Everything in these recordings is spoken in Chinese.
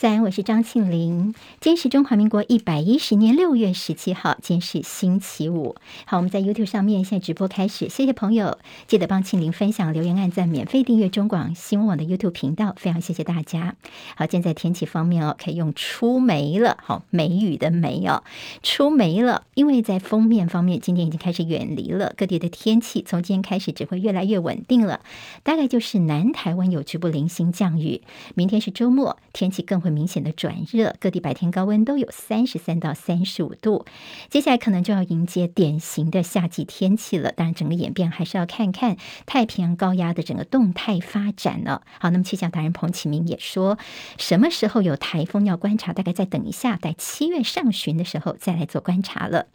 在，我是张庆玲。今天是中华民国一百一十年六月十七号，今天是星期五。好，我们在 YouTube 上面现在直播开始，谢谢朋友，记得帮庆玲分享、留言、按赞、免费订阅中广新闻网的 YouTube 频道，非常谢谢大家。好，现在天气方面哦，可以用出梅了，好，梅雨的梅哦，出梅了，因为在锋面方面，今天已经开始远离了，各地的天气从今天开始只会越来越稳定了，大概就是南台湾有局部零星降雨，明天是周末，天气更会。明显的转热，各地白天高温都有三十三到三十五度。接下来可能就要迎接典型的夏季天气了。当然，整个演变还是要看看太平洋高压的整个动态发展了。好，那么气象达人彭启明也说，什么时候有台风要观察？大概再等一下，在七月上旬的时候再来做观察了。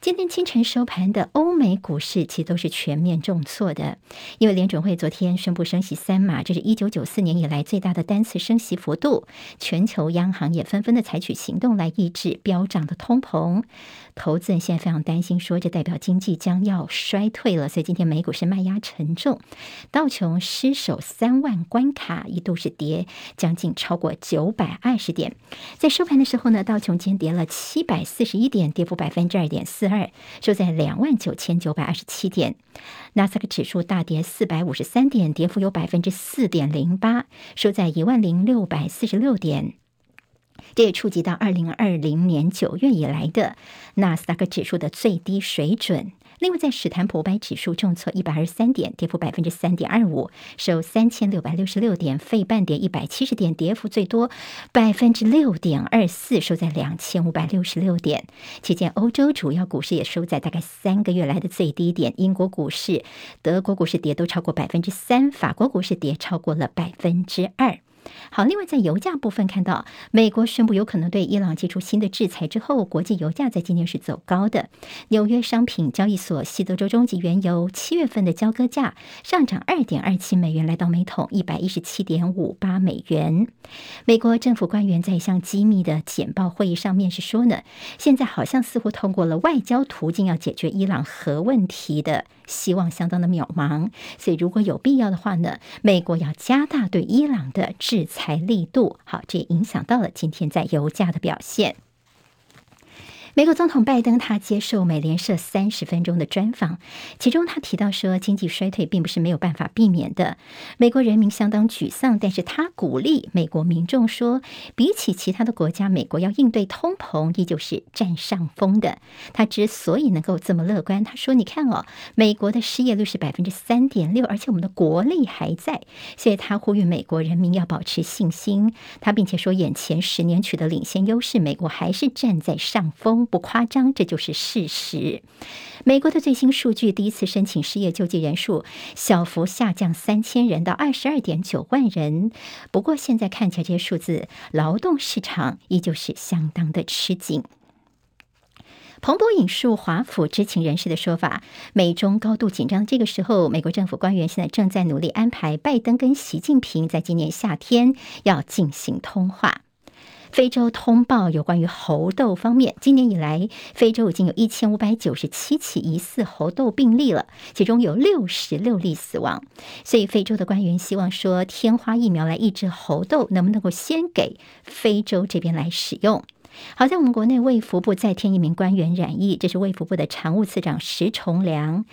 今天清晨收盘的欧美股市其实都是全面重挫的，因为联准会昨天宣布升息三码，这是一九九四年以来最大的单次升息幅度，全球央行也纷纷的采取行动来抑制飙涨的通膨。投资人现在非常担心，说这代表经济将要衰退了，所以今天美股是卖压沉重，道琼失守三万关卡，一度是跌将近超过九百二十点，在收盘的时候呢，道琼今跌了七百四十一点，跌幅百分之二点四。二，收在两万九千九百二十七点，纳斯达克指数大跌四百五十三点，跌幅有百分之四点零八，收在一万零六百四十六点。这也触及到二零二零年九月以来的纳斯达克指数的最低水准。另外，在史坦普五百指数重挫一百二十三点，跌幅百分之三点二五，收三千六百六十六点；费半跌一百七十点，跌幅最多百分之六点二四，收在两千五百六十六点。期间，欧洲主要股市也收在大概三个月来的最低点。英国股市、德国股市跌都超过百分之三，法国股市跌超过了百分之二。好，另外在油价部分看到，美国宣布有可能对伊朗祭出新的制裁之后，国际油价在今天是走高的。纽约商品交易所西德州中级原油七月份的交割价上涨二点二七美元，来到每桶一百一十七点五八美元。美国政府官员在一项机密的简报会议上面是说呢，现在好像似乎通过了外交途径要解决伊朗核问题的希望相当的渺茫，所以如果有必要的话呢，美国要加大对伊朗的制裁力度。好，这也影响到了今天在油价的表现。美国总统拜登他接受美联社三十分钟的专访，其中他提到说，经济衰退并不是没有办法避免的。美国人民相当沮丧，但是他鼓励美国民众说，比起其他的国家，美国要应对通膨依旧是占上风的。他之所以能够这么乐观，他说：“你看哦，美国的失业率是百分之三点六，而且我们的国力还在，所以他呼吁美国人民要保持信心。他并且说，眼前十年取得领先优势，美国还是站在上风。”不夸张，这就是事实。美国的最新数据，第一次申请失业救济人数小幅下降三千人到二十二点九万人。不过现在看起来，这些数字，劳动市场依旧是相当的吃紧。彭博引述华府知情人士的说法，美中高度紧张。这个时候，美国政府官员现在正在努力安排拜登跟习近平在今年夏天要进行通话。非洲通报有关于猴痘方面，今年以来，非洲已经有一千五百九十七起疑似猴痘病例了，其中有六十六例死亡。所以，非洲的官员希望说，天花疫苗来抑制猴痘，能不能够先给非洲这边来使用？好在我们国内卫福部再添一名官员染疫，这是卫福部的常务次长石崇良。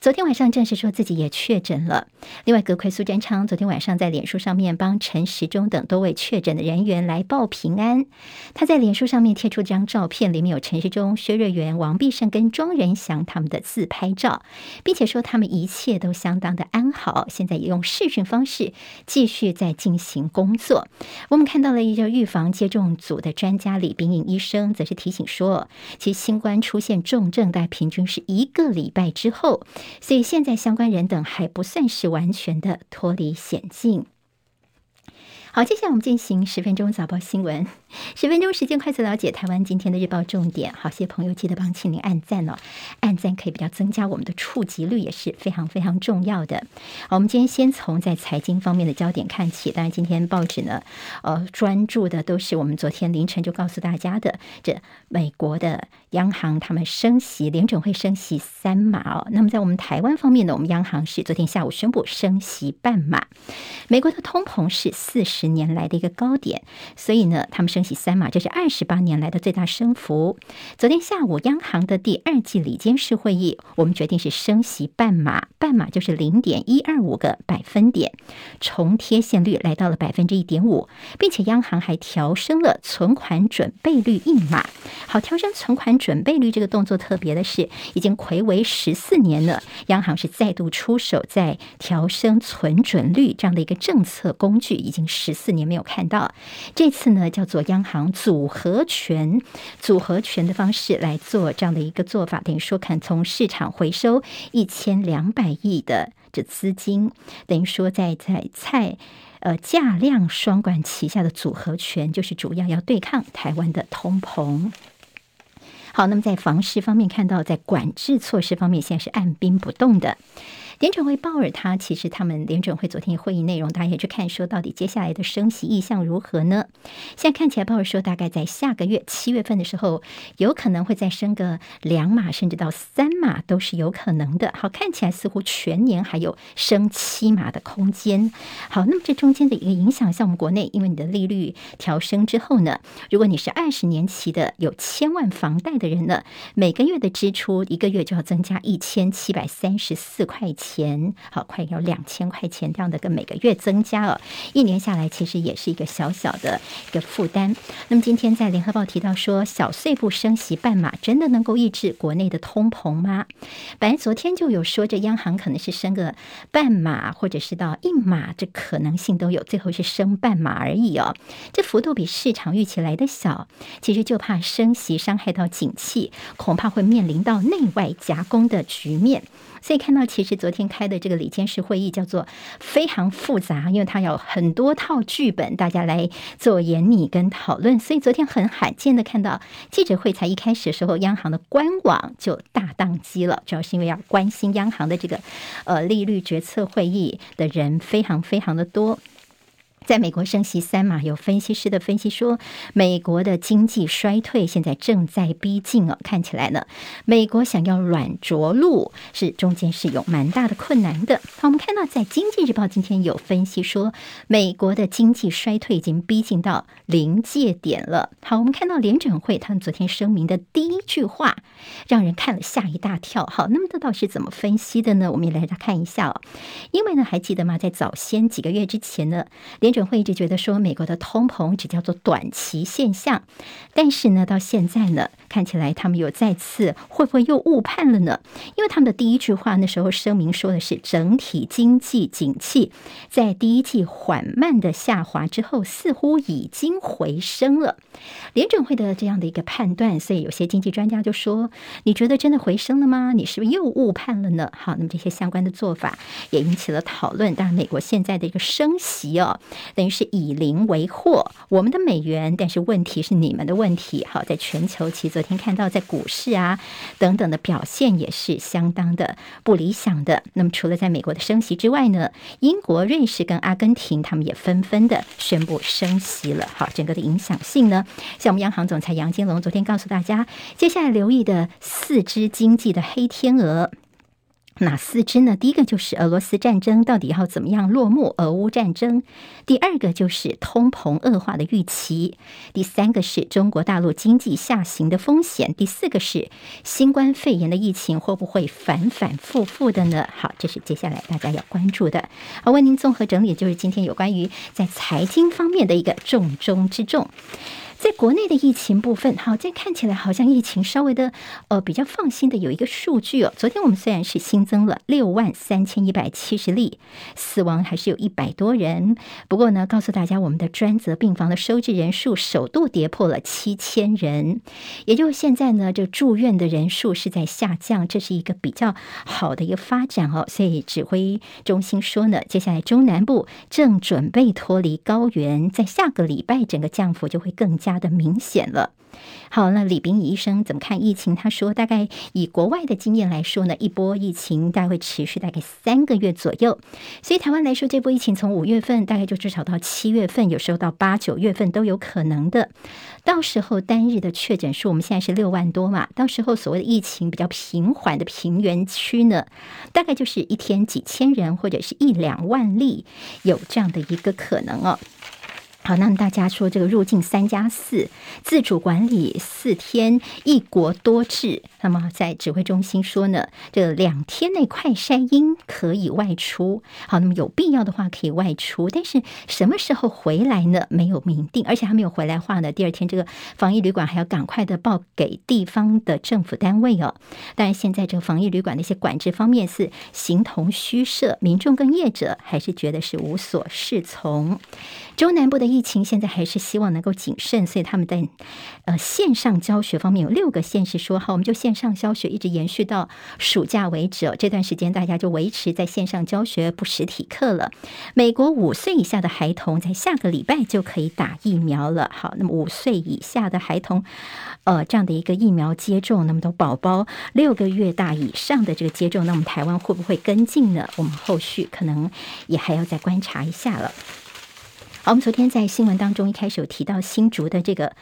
昨天晚上证实说自己也确诊了。另外，阁揆苏贞昌昨天晚上在脸书上面帮陈时中等多位确诊的人员来报平安。他在脸书上面贴出这张照片，里面有陈时中、薛瑞元、王必胜跟庄人祥他们的自拍照，并且说他们一切都相当的安好，现在也用视讯方式继续在进行工作。我们看到了一个预防接种组的专家李斌尹医生，则是提醒说，其实新冠出现重症，大平均是一个礼拜之后。所以现在相关人等还不算是完全的脱离险境。好，接下来我们进行十分钟早报新闻。十分钟时间，快速了解台湾今天的日报重点。好，谢朋友记得帮庆玲按赞哦，按赞可以比较增加我们的触及率，也是非常非常重要的。好，我们今天先从在财经方面的焦点看起。当然，今天报纸呢，呃，专注的都是我们昨天凌晨就告诉大家的，这美国的央行他们升息，联准会升息三码哦。那么在我们台湾方面呢，我们央行是昨天下午宣布升息半码。美国的通膨是四十。十年来的一个高点，所以呢，他们升息三码，这是二十八年来的最大升幅。昨天下午，央行的第二季里监事会议，我们决定是升息半码，半码就是零点一二五个百分点，重贴现率来到了百分之一点五，并且央行还调升了存款准备率一码。好，调升存款准备率这个动作特别的是，已经睽违十四年了，央行是再度出手在调升存准率这样的一个政策工具，已经十四年没有看到。这次呢，叫做央行组合拳，组合拳的方式来做这样的一个做法，等于说看从市场回收一千两百亿的这资金，等于说在在菜呃价量双管齐下的组合拳，就是主要要对抗台湾的通膨。好，那么在房市方面，看到在管制措施方面，现在是按兵不动的。联准会鲍尔他其实他们联准会昨天会议内容，大家也去看说到底接下来的升息意向如何呢？现在看起来鲍尔说大概在下个月七月份的时候，有可能会再升个两码甚至到三码都是有可能的。好，看起来似乎全年还有升七码的空间。好，那么这中间的一个影响，像我们国内，因为你的利率调升之后呢，如果你是二十年期的有千万房贷的人呢，每个月的支出一个月就要增加一千七百三十四块钱。钱好，快要两千块钱这样的个每个月增加了，一年下来其实也是一个小小的一个负担。那么今天在联合报提到说，小碎步升息半码，真的能够抑制国内的通膨吗？本来昨天就有说，这央行可能是升个半码，或者是到一码，这可能性都有，最后是升半码而已哦。这幅度比市场预期来的小，其实就怕升息伤害到景气，恐怕会面临到内外夹攻的局面。所以看到，其实昨天开的这个里监事会议叫做非常复杂，因为它有很多套剧本，大家来做演拟跟讨论。所以昨天很罕见的看到记者会才一开始的时候，央行的官网就大宕机了，主要是因为要关心央行的这个呃利率决策会议的人非常非常的多。在美国升息三码，有分析师的分析说，美国的经济衰退现在正在逼近哦。看起来呢，美国想要软着陆，是中间是有蛮大的困难的。好，我们看到在《经济日报》今天有分析说，美国的经济衰退已经逼近到临界点了。好，我们看到联准会他们昨天声明的第一句话，让人看了吓一大跳。好，那么这到底是怎么分析的呢？我们也来看一下哦。因为呢，还记得吗？在早先几个月之前呢，联准会一直觉得说，美国的通膨只叫做短期现象，但是呢，到现在呢，看起来他们有再次会不会又误判了呢？因为他们的第一句话那时候声明说的是，整体经济景气在第一季缓慢的下滑之后，似乎已经回升了。联准会的这样的一个判断，所以有些经济专家就说：“你觉得真的回升了吗？你是不是又误判了呢？”好，那么这些相关的做法也引起了讨论。当然，美国现在的一个升息哦。等于是以邻为壑，我们的美元，但是问题是你们的问题。好，在全球，其实昨天看到在股市啊等等的表现也是相当的不理想的。那么除了在美国的升息之外呢，英国、瑞士跟阿根廷他们也纷纷的宣布升息了。好，整个的影响性呢，像我们央行总裁杨金龙昨天告诉大家，接下来留意的四只经济的黑天鹅。哪四支呢？第一个就是俄罗斯战争到底要怎么样落幕？俄乌战争。第二个就是通膨恶化的预期。第三个是中国大陆经济下行的风险。第四个是新冠肺炎的疫情会不会反反复复的呢？好，这是接下来大家要关注的。好，为您综合整理，就是今天有关于在财经方面的一个重中之重。在国内的疫情部分，好，这看起来好像疫情稍微的呃比较放心的有一个数据哦。昨天我们虽然是新增了六万三千一百七十例，死亡还是有一百多人。不过呢，告诉大家，我们的专责病房的收治人数首度跌破了七千人，也就是现在呢，这住院的人数是在下降，这是一个比较好的一个发展哦。所以指挥中心说呢，接下来中南部正准备脱离高原，在下个礼拜整个降幅就会更加。加的明显了。好，那李秉乙医生怎么看疫情？他说，大概以国外的经验来说呢，一波疫情大概会持续大概三个月左右。所以台湾来说，这波疫情从五月份大概就至少到七月份，有时候到八九月份都有可能的。到时候单日的确诊数，我们现在是六万多嘛，到时候所谓的疫情比较平缓的平原区呢，大概就是一天几千人或者是一两万例，有这样的一个可能哦。好，那么大家说这个入境三加四自主管理四天一国多制，那么在指挥中心说呢，这两天内快筛阴可以外出。好，那么有必要的话可以外出，但是什么时候回来呢？没有明定，而且还没有回来话呢，第二天这个防疫旅馆还要赶快的报给地方的政府单位哦。当然，现在这个防疫旅馆的一些管制方面是形同虚设，民众跟业者还是觉得是无所适从。中南部的疫情现在还是希望能够谨慎，所以他们在呃线上教学方面有六个县市说好，我们就线上教学一直延续到暑假为止哦。这段时间大家就维持在线上教学，不实体课了。美国五岁以下的孩童在下个礼拜就可以打疫苗了。好，那么五岁以下的孩童，呃，这样的一个疫苗接种，那么多宝宝六个月大以上的这个接种，那么台湾会不会跟进呢？我们后续可能也还要再观察一下了。好，我们昨天在新闻当中一开始有提到新竹的这个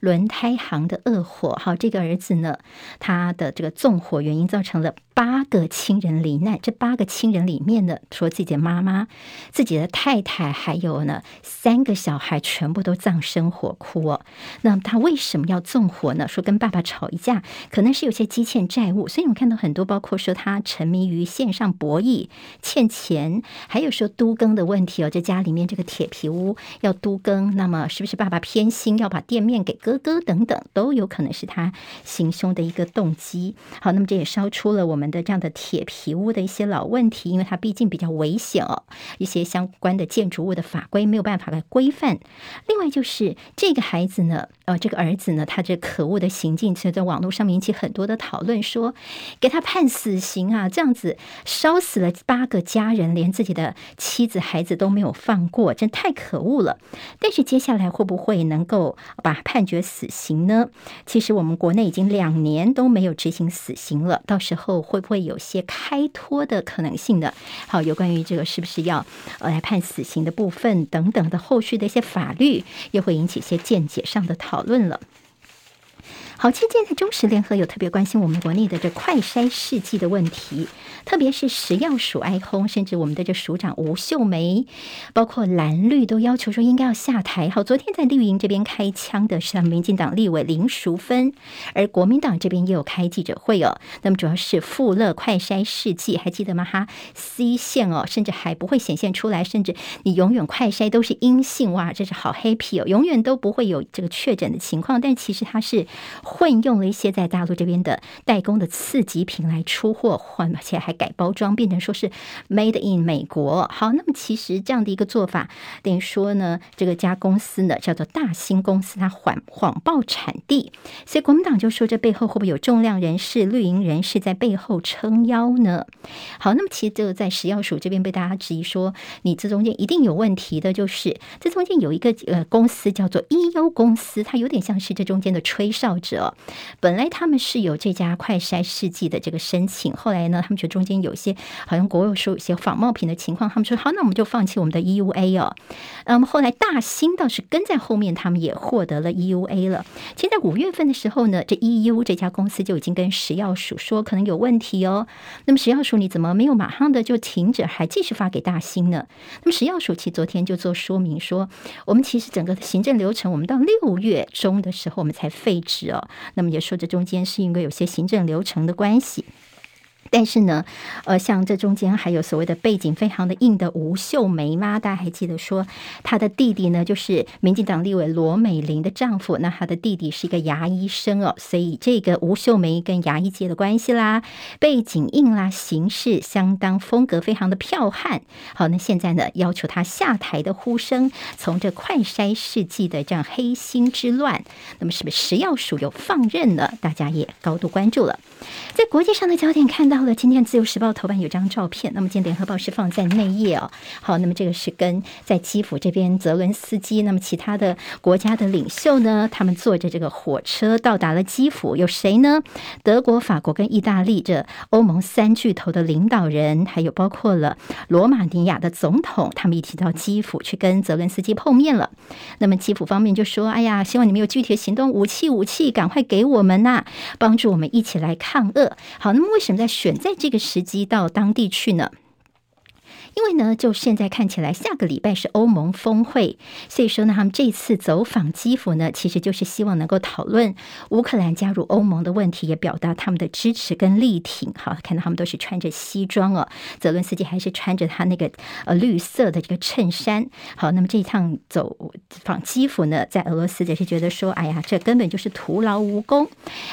轮胎行的恶火。好，这个儿子呢，他的这个纵火原因造成了。八个亲人罹难，这八个亲人里面呢，除了自己的妈妈、自己的太太，还有呢三个小孩，全部都葬身火窟哦。那他为什么要纵火呢？说跟爸爸吵一架，可能是有些积欠债务，所以我们看到很多，包括说他沉迷于线上博弈欠钱，还有说都更的问题哦。这家里面这个铁皮屋要都更，那么是不是爸爸偏心要把店面给哥哥等等，都有可能是他行凶的一个动机。好，那么这也烧出了我们。的这样的铁皮屋的一些老问题，因为它毕竟比较危险哦，一些相关的建筑物的法规没有办法来规范。另外就是这个孩子呢，呃，这个儿子呢，他这可恶的行径，其实在网络上面引起很多的讨论，说给他判死刑啊，这样子烧死了八个家人，连自己的妻子孩子都没有放过，真太可恶了。但是接下来会不会能够把判决死刑呢？其实我们国内已经两年都没有执行死刑了，到时候会。不会有些开脱的可能性呢？好，有关于这个是不是要呃来判死刑的部分等等的后续的一些法律，又会引起一些见解上的讨论了。好，今天在中时联合有特别关心我们国内的这快筛试剂的问题，特别是食药署哀轰，甚至我们的这署长吴秀梅，包括蓝绿都要求说应该要下台。好，昨天在绿营这边开枪的是民进党立委林淑芬，而国民党这边也有开记者会哦。那么主要是富乐快筛试剂，还记得吗？哈，C 线哦，甚至还不会显现出来，甚至你永远快筛都是阴性，哇，这是好 happy 哦，永远都不会有这个确诊的情况。但其实它是。混用了一些在大陆这边的代工的次级品来出货，换而且还改包装，变成说是 Made in 美国。好，那么其实这样的一个做法，等于说呢，这个家公司呢叫做大新公司，它谎谎报产地，所以国民党就说这背后会不会有重量人士、绿营人士在背后撑腰呢？好，那么其实这个在食药署这边被大家质疑说，你这中间一定有问题的，就是这中间有一个呃公司叫做 E.U 公司，它有点像是这中间的吹哨者。本来他们是有这家快筛试剂的这个申请，后来呢，他们觉得中间有些好像国有说有些仿冒品的情况，他们说好，那我们就放弃我们的 EUA 哦。那么后来大兴倒是跟在后面，他们也获得了 EUA 了。其实，在五月份的时候呢，这 EU 这家公司就已经跟食药署说可能有问题哦。那么食药署你怎么没有马上的就停止，还继续发给大兴呢？那么食药署其实昨天就做说明说，我们其实整个行政流程，我们到六月中的时候我们才废止哦。那么也说，这中间是因为有些行政流程的关系。但是呢，呃，像这中间还有所谓的背景非常的硬的吴秀梅嘛，大家还记得说，她的弟弟呢就是民进党立委罗美玲的丈夫，那她的弟弟是一个牙医生哦，所以这个吴秀梅跟牙医界的关系啦，背景硬啦，行事相当风格非常的剽悍。好，那现在呢，要求她下台的呼声，从这快筛试剂的这样黑心之乱，那么是不是食药署有放任呢？大家也高度关注了。在国际上的焦点看到。到了今天，《自由时报》头版有张照片。那么，今天《联合报》是放在内页哦。好，那么这个是跟在基辅这边泽伦斯基，那么其他的国家的领袖呢，他们坐着这个火车到达了基辅。有谁呢？德国、法国跟意大利这欧盟三巨头的领导人，还有包括了罗马尼亚的总统，他们一起到基辅去跟泽伦斯基碰面了。那么基辅方面就说：“哎呀，希望你们有具体的行动，武器武器赶快给我们呐、帮助我们一起来抗俄。”好，那么为什么在选？选在这个时机到当地去呢？因为呢，就现在看起来，下个礼拜是欧盟峰会，所以说呢，他们这次走访基辅呢，其实就是希望能够讨论乌克兰加入欧盟的问题，也表达他们的支持跟力挺。好，看到他们都是穿着西装哦，泽伦斯基还是穿着他那个呃绿色的这个衬衫。好，那么这一趟走访基辅呢，在俄罗斯也是觉得说，哎呀，这根本就是徒劳无功。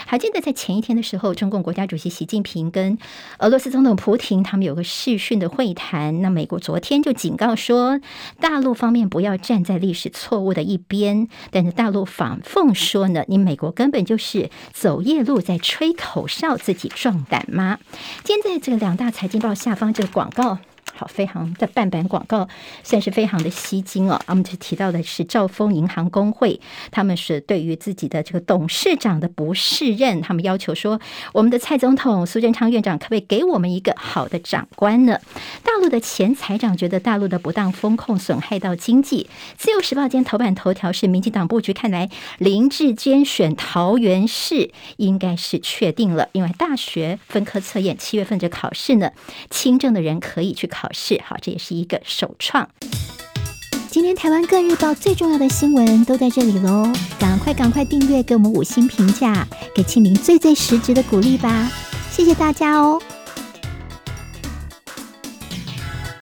还记得在前一天的时候，中共国家主席习近平跟俄罗斯总统普亭他们有个视讯的会谈。那么美国昨天就警告说，大陆方面不要站在历史错误的一边。但是大陆反讽说呢，你美国根本就是走夜路，在吹口哨，自己壮胆吗？今天在这个两大财经报下方这个广告。好，非常的半版广告，算是非常的吸睛哦。我们就提到的是兆丰银行工会，他们是对于自己的这个董事长的不适任，他们要求说，我们的蔡总统苏贞昌院长可不可以给我们一个好的长官呢？大陆的前财长觉得大陆的不当风控损害到经济。自由时报今天头版头条是民进党布局，看来林志坚选桃园市应该是确定了，因为大学分科测验七月份就考试呢，轻症的人可以去考。试好，这也是一个首创。今天台湾各日报最重要的新闻都在这里喽，赶快赶快订阅，给我们五星评价，给庆林最最实质的鼓励吧，谢谢大家哦。